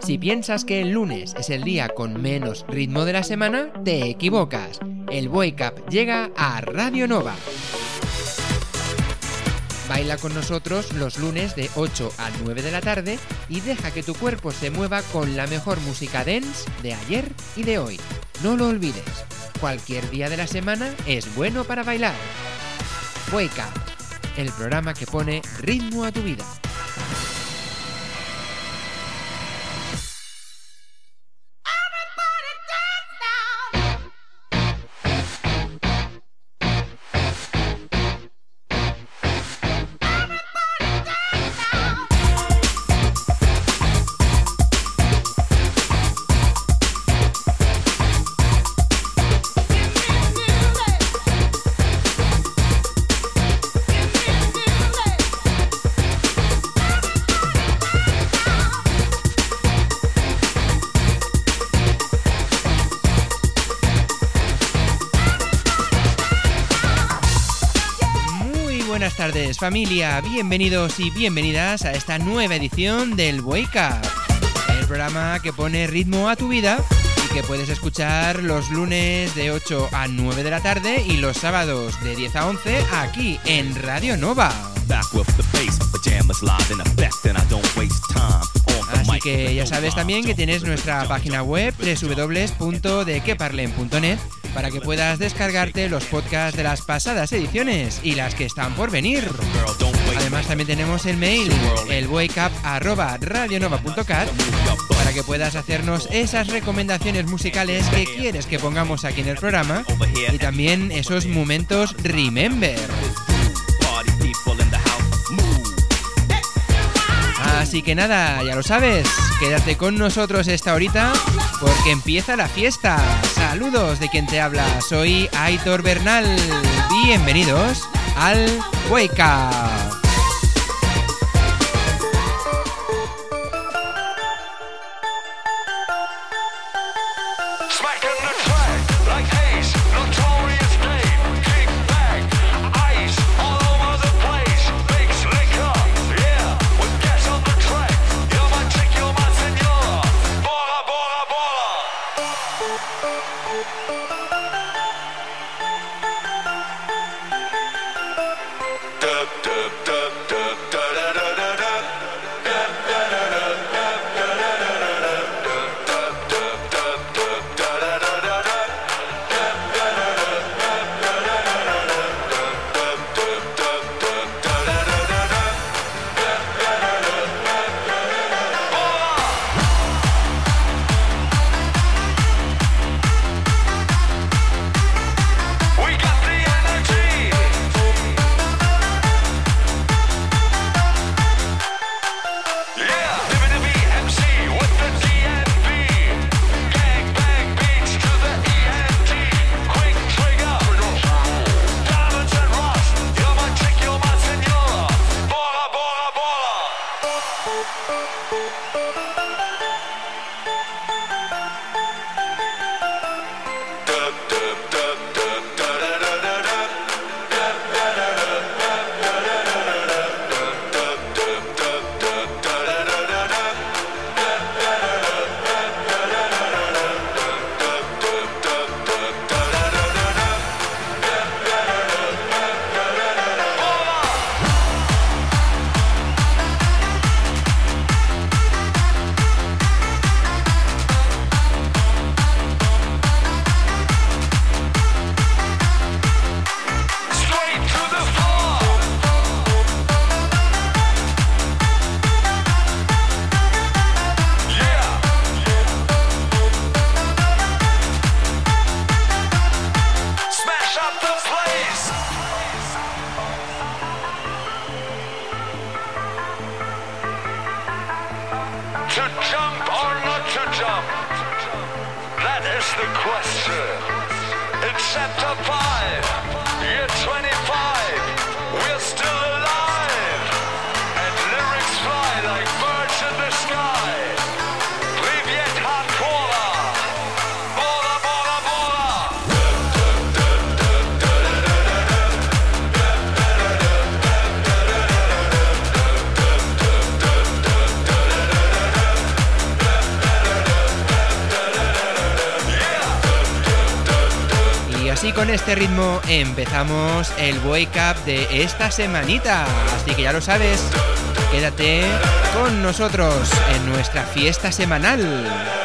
Si piensas que el lunes es el día con menos ritmo de la semana, te equivocas. El Wake Up llega a Radio Nova. Baila con nosotros los lunes de 8 a 9 de la tarde y deja que tu cuerpo se mueva con la mejor música dance de ayer y de hoy. No lo olvides, cualquier día de la semana es bueno para bailar. Wake Up, el programa que pone ritmo a tu vida. Familia, bienvenidos y bienvenidas a esta nueva edición del Wake Up, el programa que pone ritmo a tu vida y que puedes escuchar los lunes de 8 a 9 de la tarde y los sábados de 10 a 11 aquí en Radio Nova. Así que ya sabes también que tienes nuestra página web www.dequeparlen.net para que puedas descargarte los podcasts de las pasadas ediciones y las que están por venir. Además también tenemos el mail, el wakeup@radionova.cat para que puedas hacernos esas recomendaciones musicales que quieres que pongamos aquí en el programa y también esos momentos remember. Así que nada, ya lo sabes, quédate con nosotros esta horita porque empieza la fiesta. Saludos de quien te habla, soy Aitor Bernal. Bienvenidos al Wake. Este ritmo empezamos el Wake Up de esta semanita. Así que ya lo sabes, quédate con nosotros en nuestra fiesta semanal.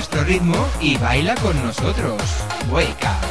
Nuestro ritmo y baila con nosotros. Wake.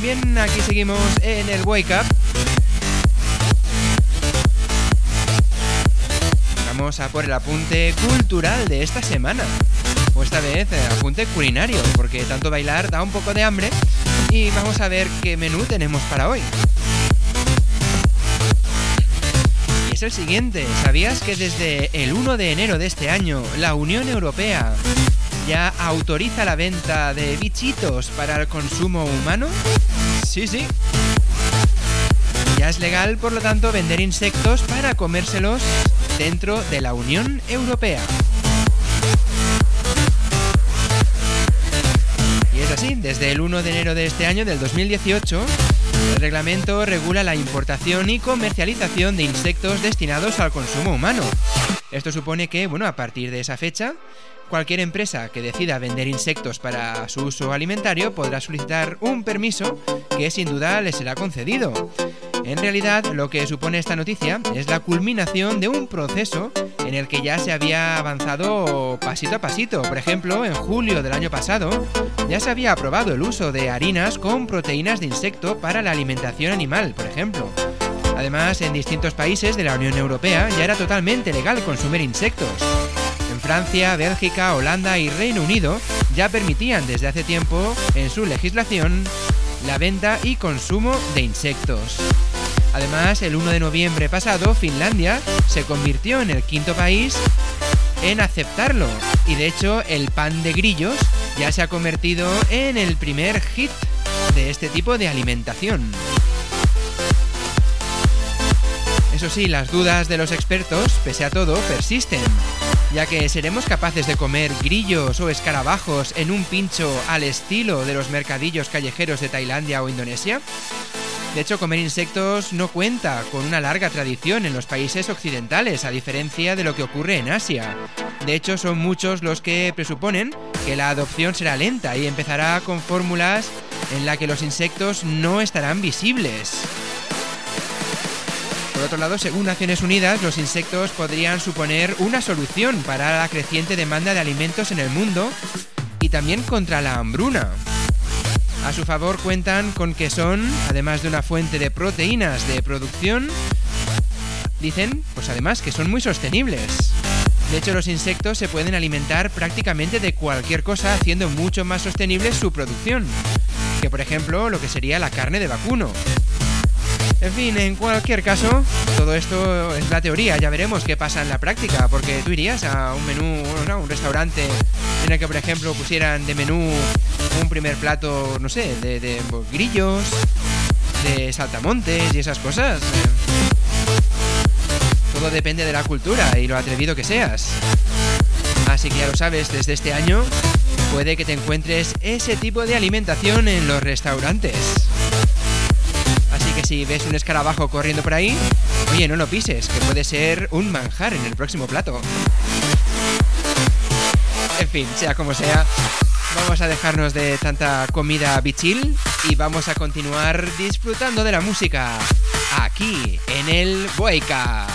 Bien, aquí seguimos en el Wake Up. Vamos a por el apunte cultural de esta semana. O esta vez eh, apunte culinario, porque tanto bailar da un poco de hambre. Y vamos a ver qué menú tenemos para hoy. Y es el siguiente. ¿Sabías que desde el 1 de enero de este año la Unión Europea ya autoriza la venta de bichitos para el consumo humano? Sí, sí. Ya es legal, por lo tanto, vender insectos para comérselos dentro de la Unión Europea. Y es así, desde el 1 de enero de este año, del 2018, el reglamento regula la importación y comercialización de insectos destinados al consumo humano. Esto supone que, bueno, a partir de esa fecha, Cualquier empresa que decida vender insectos para su uso alimentario podrá solicitar un permiso que sin duda le será concedido. En realidad, lo que supone esta noticia es la culminación de un proceso en el que ya se había avanzado pasito a pasito. Por ejemplo, en julio del año pasado ya se había aprobado el uso de harinas con proteínas de insecto para la alimentación animal, por ejemplo. Además, en distintos países de la Unión Europea ya era totalmente legal consumir insectos. Francia, Bélgica, Holanda y Reino Unido ya permitían desde hace tiempo en su legislación la venta y consumo de insectos. Además, el 1 de noviembre pasado, Finlandia se convirtió en el quinto país en aceptarlo y de hecho el pan de grillos ya se ha convertido en el primer hit de este tipo de alimentación. Eso sí, las dudas de los expertos, pese a todo, persisten ya que seremos capaces de comer grillos o escarabajos en un pincho al estilo de los mercadillos callejeros de Tailandia o Indonesia. De hecho, comer insectos no cuenta con una larga tradición en los países occidentales, a diferencia de lo que ocurre en Asia. De hecho, son muchos los que presuponen que la adopción será lenta y empezará con fórmulas en la que los insectos no estarán visibles. Por otro lado, según Naciones Unidas, los insectos podrían suponer una solución para la creciente demanda de alimentos en el mundo y también contra la hambruna. A su favor cuentan con que son, además de una fuente de proteínas de producción, dicen, pues además que son muy sostenibles. De hecho, los insectos se pueden alimentar prácticamente de cualquier cosa, haciendo mucho más sostenible su producción, que por ejemplo lo que sería la carne de vacuno. En fin, en cualquier caso, todo esto es la teoría, ya veremos qué pasa en la práctica, porque tú irías a un menú, ¿no? un restaurante en el que, por ejemplo, pusieran de menú un primer plato, no sé, de, grillos, de saltamontes y esas cosas. Todo depende de la cultura y lo atrevido que seas. Así que ya lo sabes, desde este año puede que te encuentres ese tipo de alimentación en los restaurantes si ves un escarabajo corriendo por ahí, oye, no lo pises, que puede ser un manjar en el próximo plato. En fin, sea como sea, vamos a dejarnos de tanta comida bichil y vamos a continuar disfrutando de la música aquí en el Boica.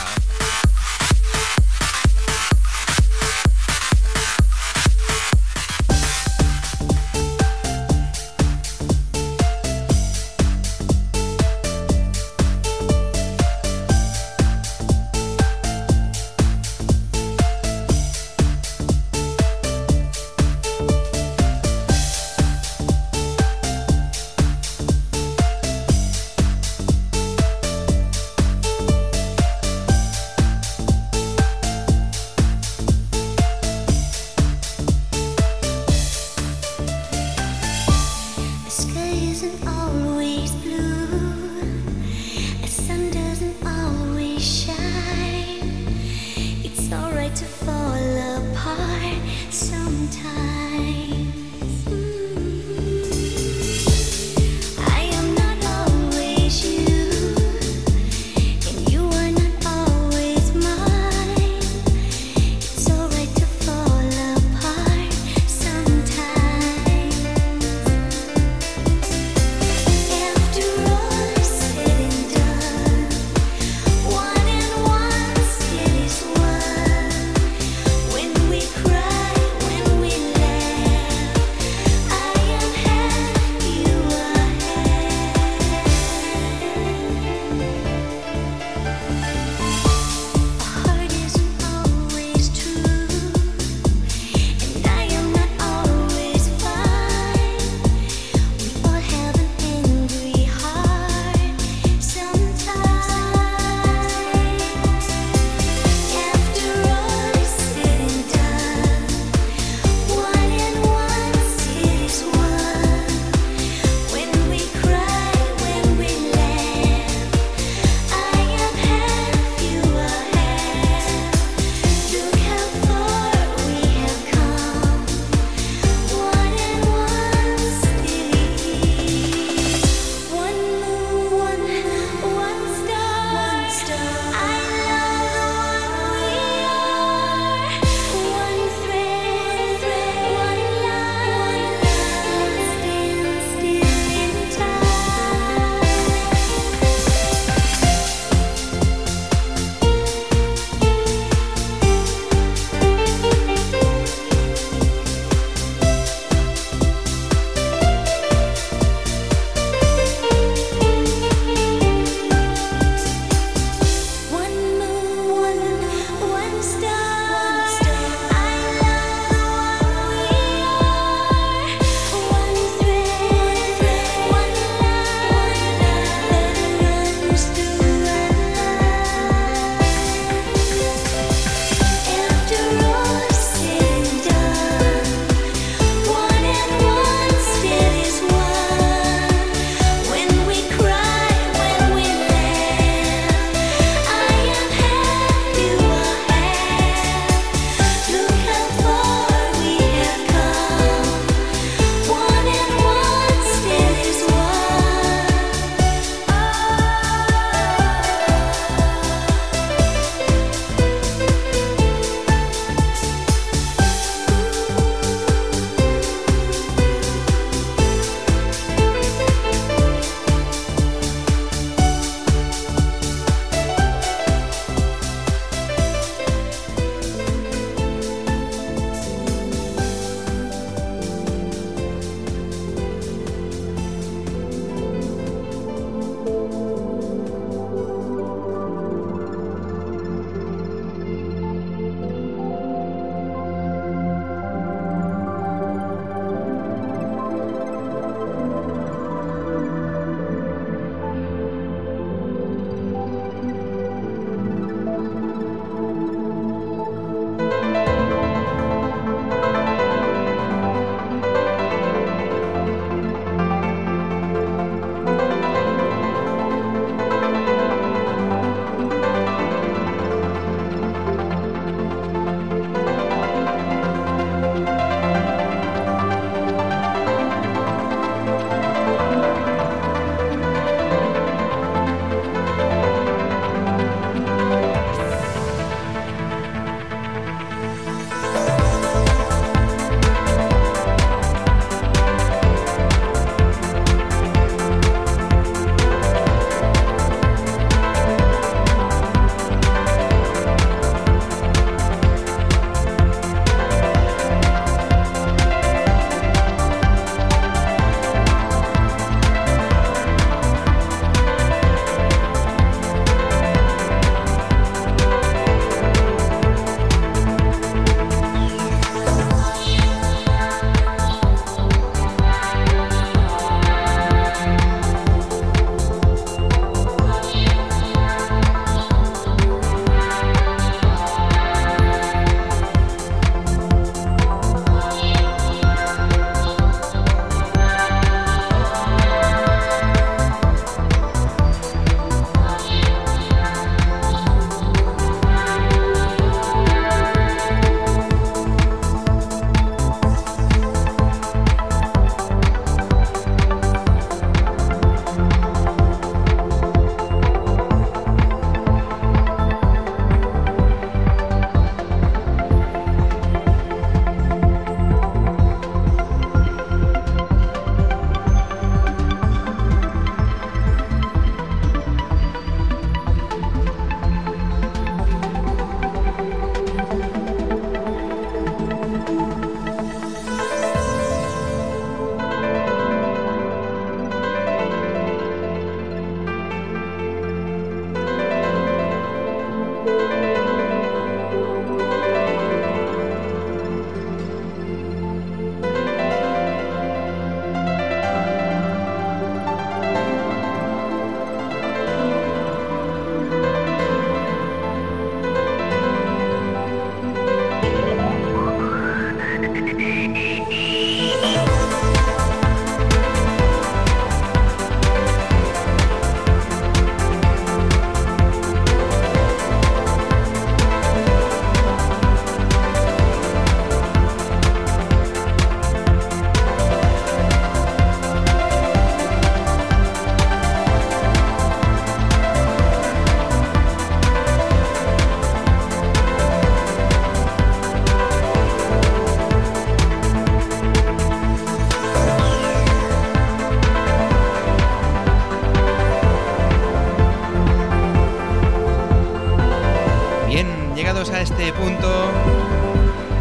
llegados a este punto,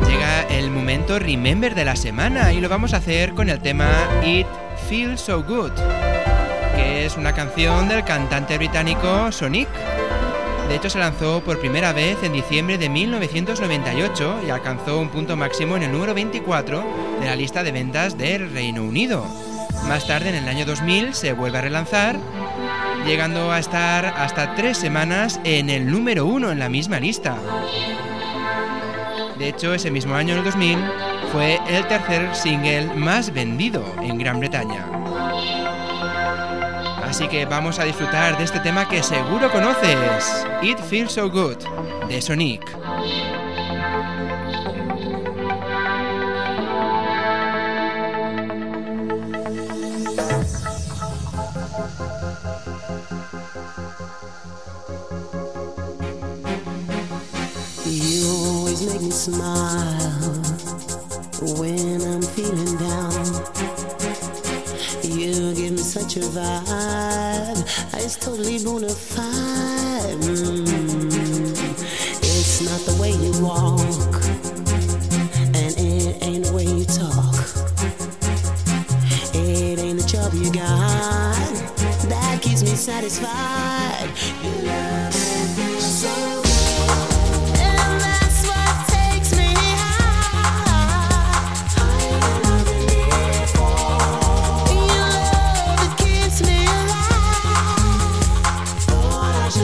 llega el momento Remember de la semana y lo vamos a hacer con el tema It Feels So Good, que es una canción del cantante británico Sonic. De hecho, se lanzó por primera vez en diciembre de 1998 y alcanzó un punto máximo en el número 24 de la lista de ventas del Reino Unido. Más tarde, en el año 2000, se vuelve a relanzar llegando a estar hasta tres semanas en el número uno en la misma lista. De hecho, ese mismo año, en el 2000, fue el tercer single más vendido en Gran Bretaña. Así que vamos a disfrutar de este tema que seguro conoces, It Feels So Good, de Sonic. gonna find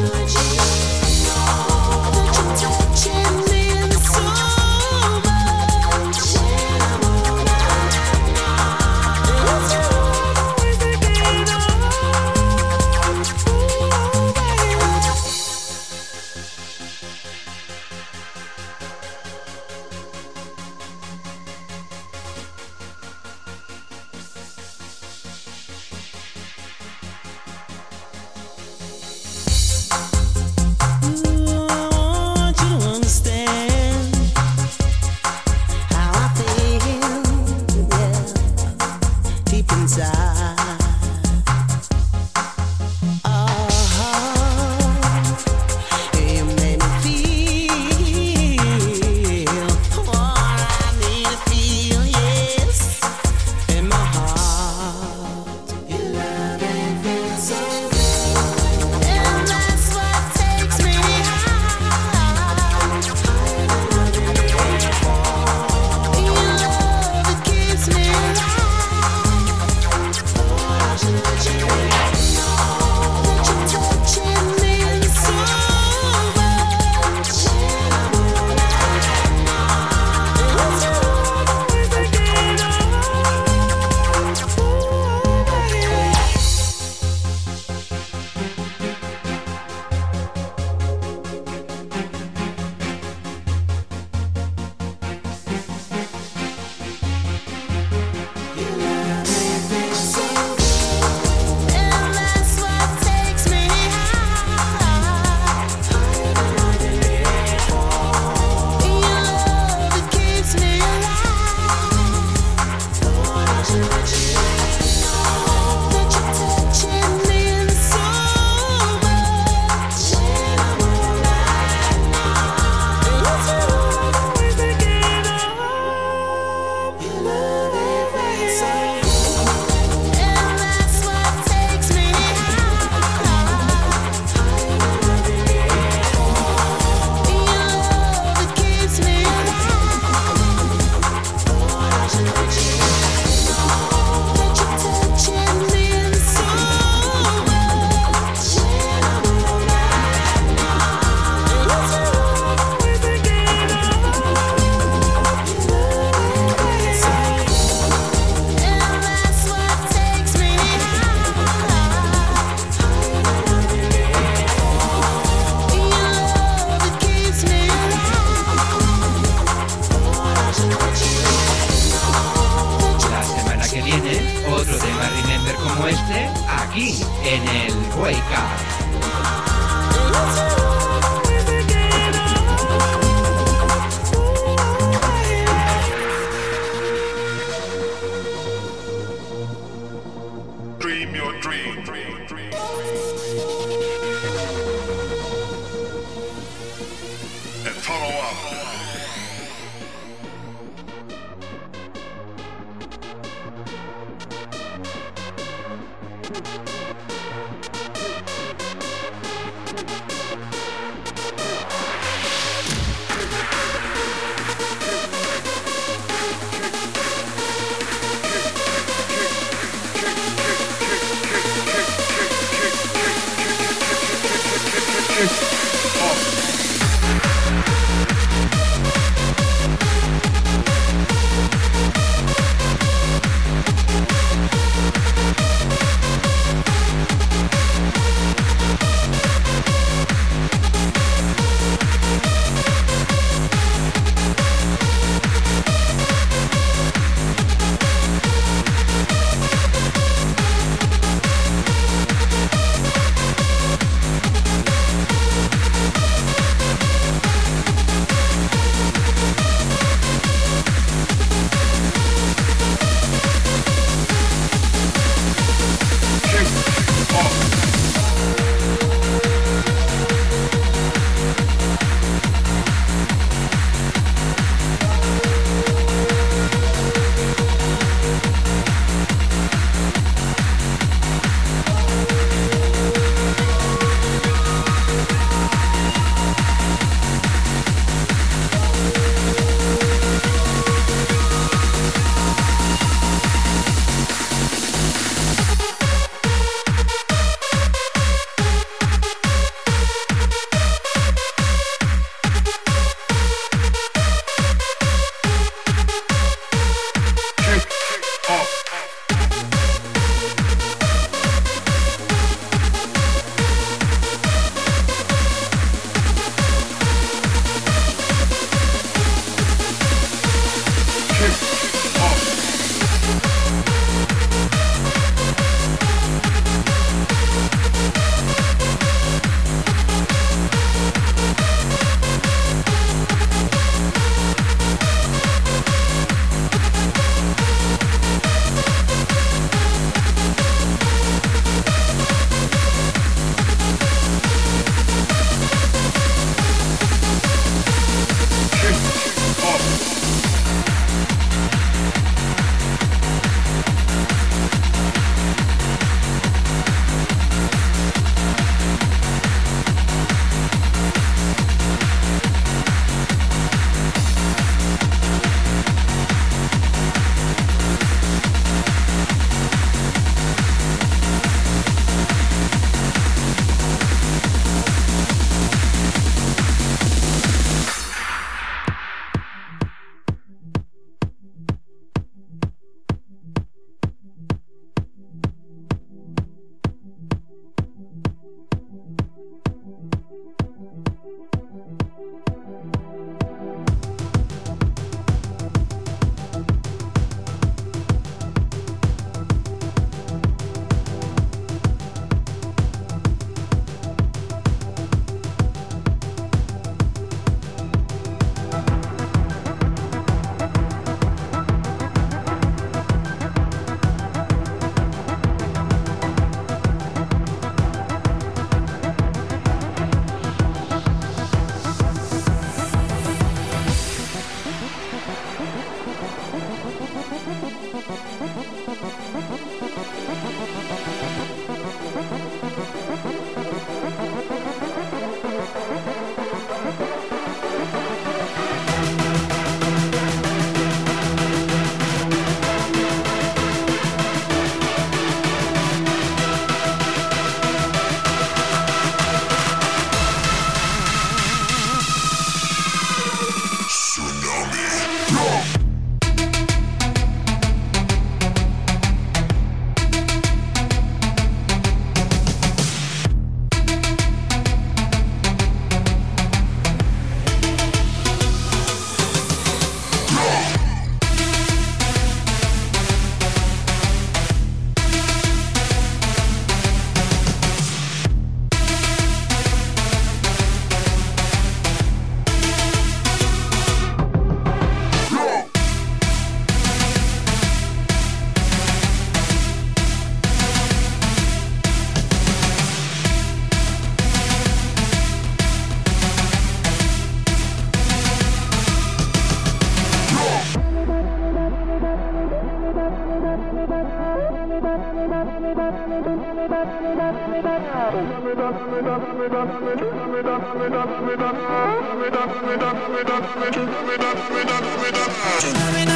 to with up, with up, with up, with up, with up, with up, with up.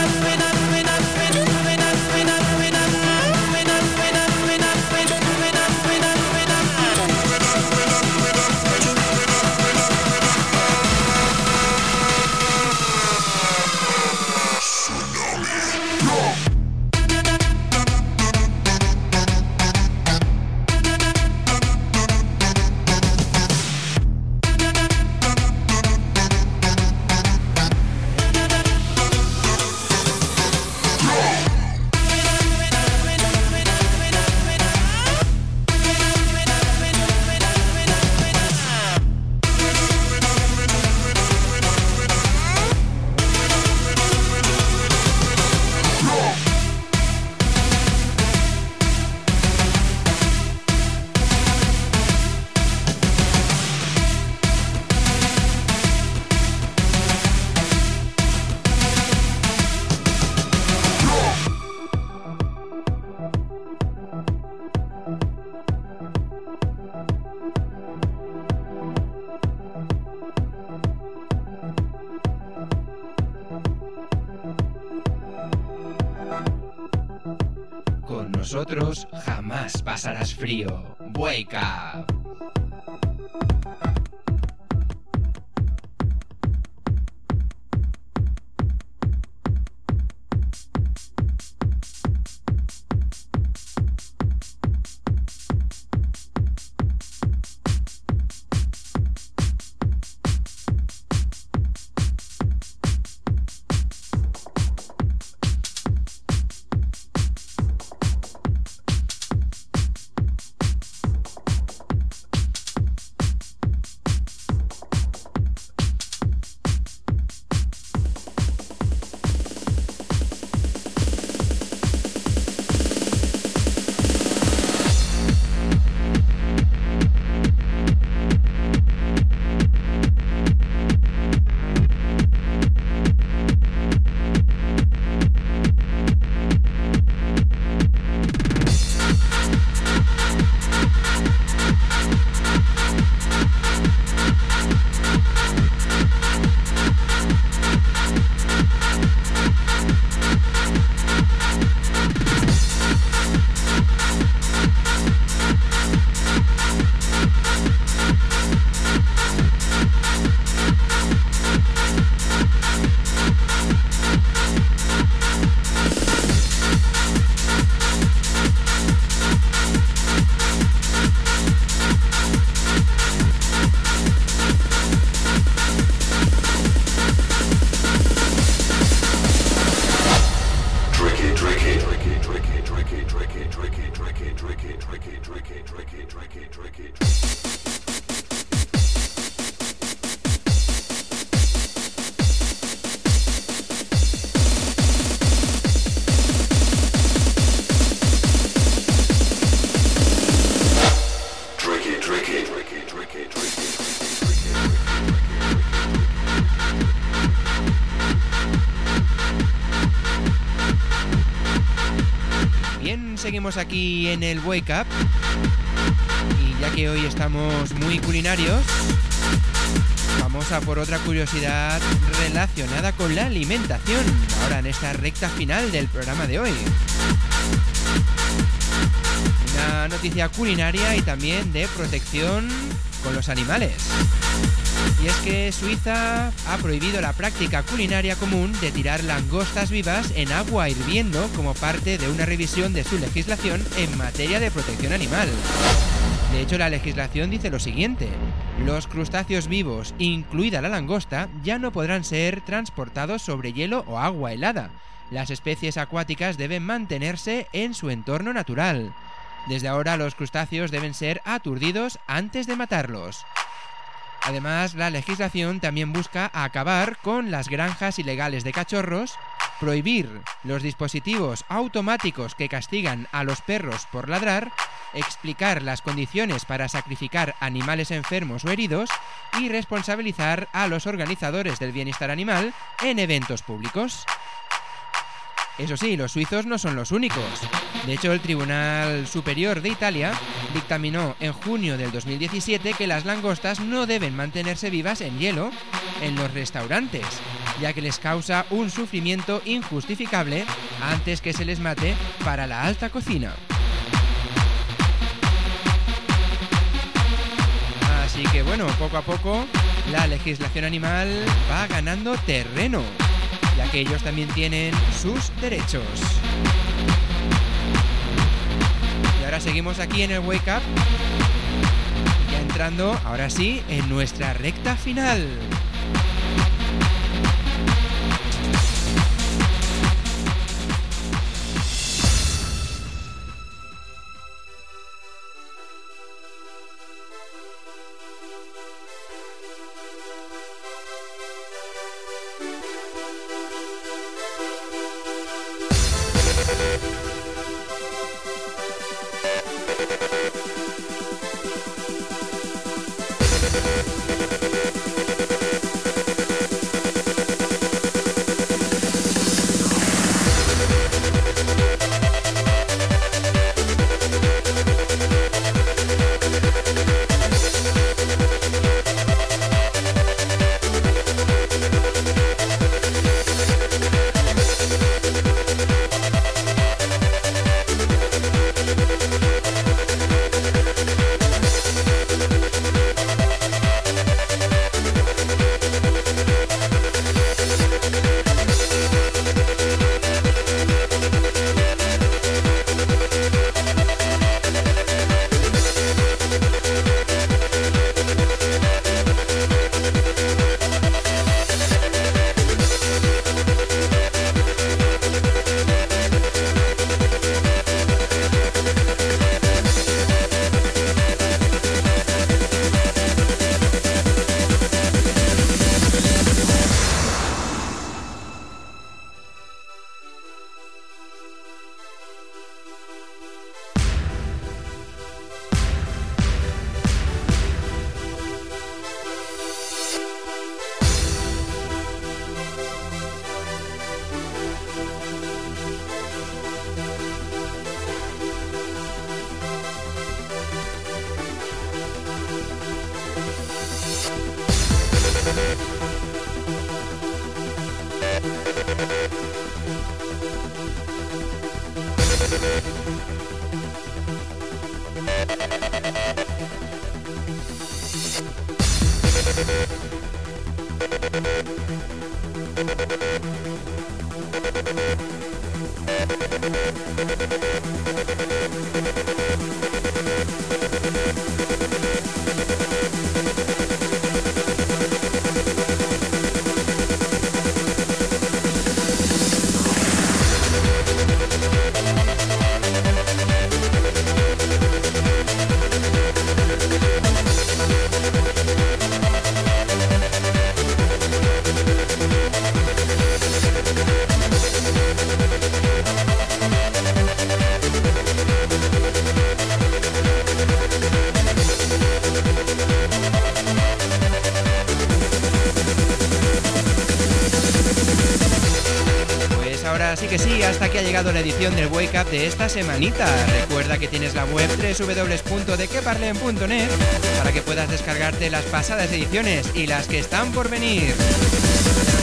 Seguimos aquí en el Wake Up. Y ya que hoy estamos muy culinarios, vamos a por otra curiosidad relacionada con la alimentación, ahora en esta recta final del programa de hoy. Una noticia culinaria y también de protección con los animales. Y es que Suiza ha prohibido la práctica culinaria común de tirar langostas vivas en agua hirviendo como parte de una revisión de su legislación en materia de protección animal. De hecho, la legislación dice lo siguiente. Los crustáceos vivos, incluida la langosta, ya no podrán ser transportados sobre hielo o agua helada. Las especies acuáticas deben mantenerse en su entorno natural. Desde ahora los crustáceos deben ser aturdidos antes de matarlos. Además, la legislación también busca acabar con las granjas ilegales de cachorros, prohibir los dispositivos automáticos que castigan a los perros por ladrar, explicar las condiciones para sacrificar animales enfermos o heridos y responsabilizar a los organizadores del bienestar animal en eventos públicos. Eso sí, los suizos no son los únicos. De hecho, el Tribunal Superior de Italia dictaminó en junio del 2017 que las langostas no deben mantenerse vivas en hielo en los restaurantes, ya que les causa un sufrimiento injustificable antes que se les mate para la alta cocina. Así que bueno, poco a poco la legislación animal va ganando terreno ya que ellos también tienen sus derechos. Y ahora seguimos aquí en el Wake Up, ya entrando, ahora sí, en nuestra recta final. Ahora sí que sí, hasta que ha llegado la edición del Wake Up de esta semanita. Recuerda que tienes la web www.dequeparlen.net para que puedas descargarte las pasadas ediciones y las que están por venir.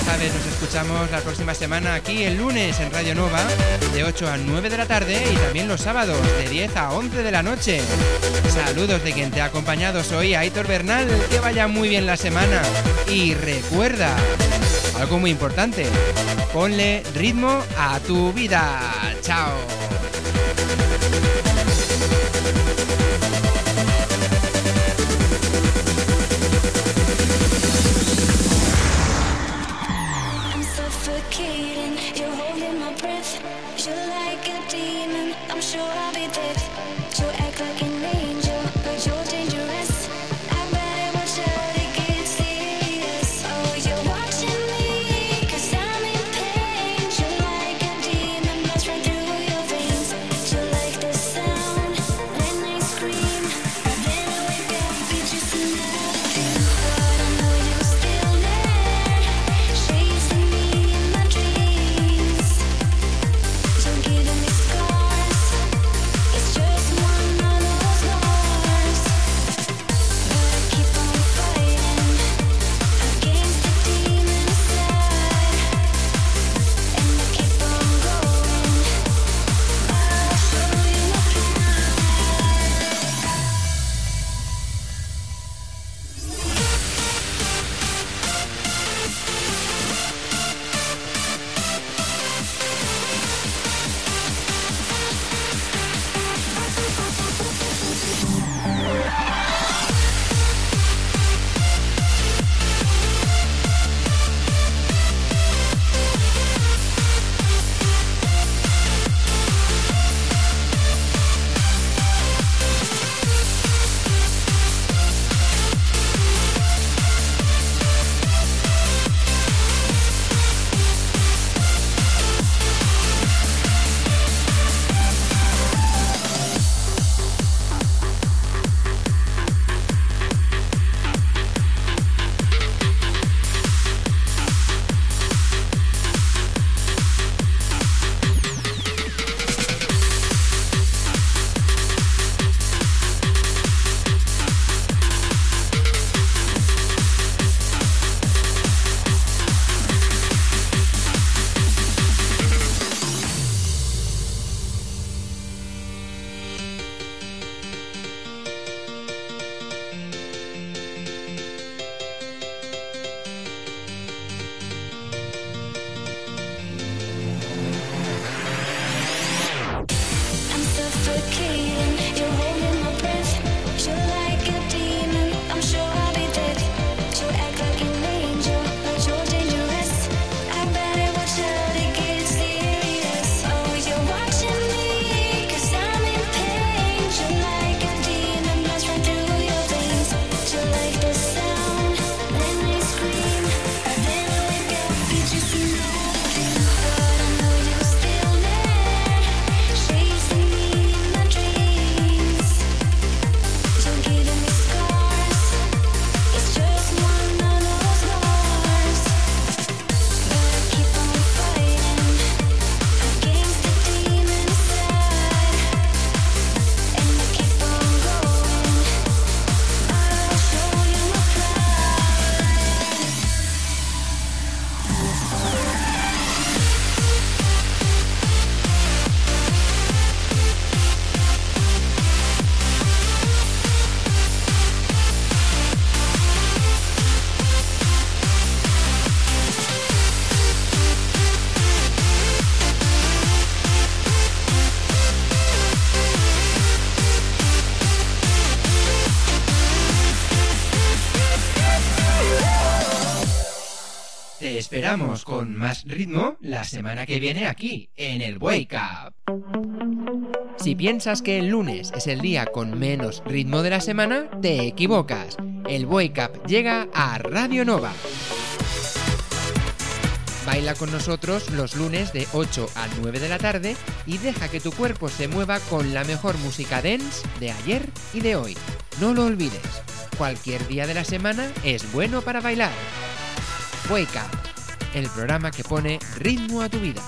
Sabes, nos escuchamos la próxima semana aquí el lunes en Radio Nova de 8 a 9 de la tarde y también los sábados de 10 a 11 de la noche. Saludos de quien te ha acompañado, soy Aitor Bernal, que vaya muy bien la semana y recuerda algo muy importante, ponle ritmo a tu vida. Chao. Con más ritmo la semana que viene aquí, en el Wake Up. Si piensas que el lunes es el día con menos ritmo de la semana, te equivocas. El Wake Up llega a Radio Nova. Baila con nosotros los lunes de 8 a 9 de la tarde y deja que tu cuerpo se mueva con la mejor música dance de ayer y de hoy. No lo olvides, cualquier día de la semana es bueno para bailar. Wake Up, el programa que pone ritmo a tu vida.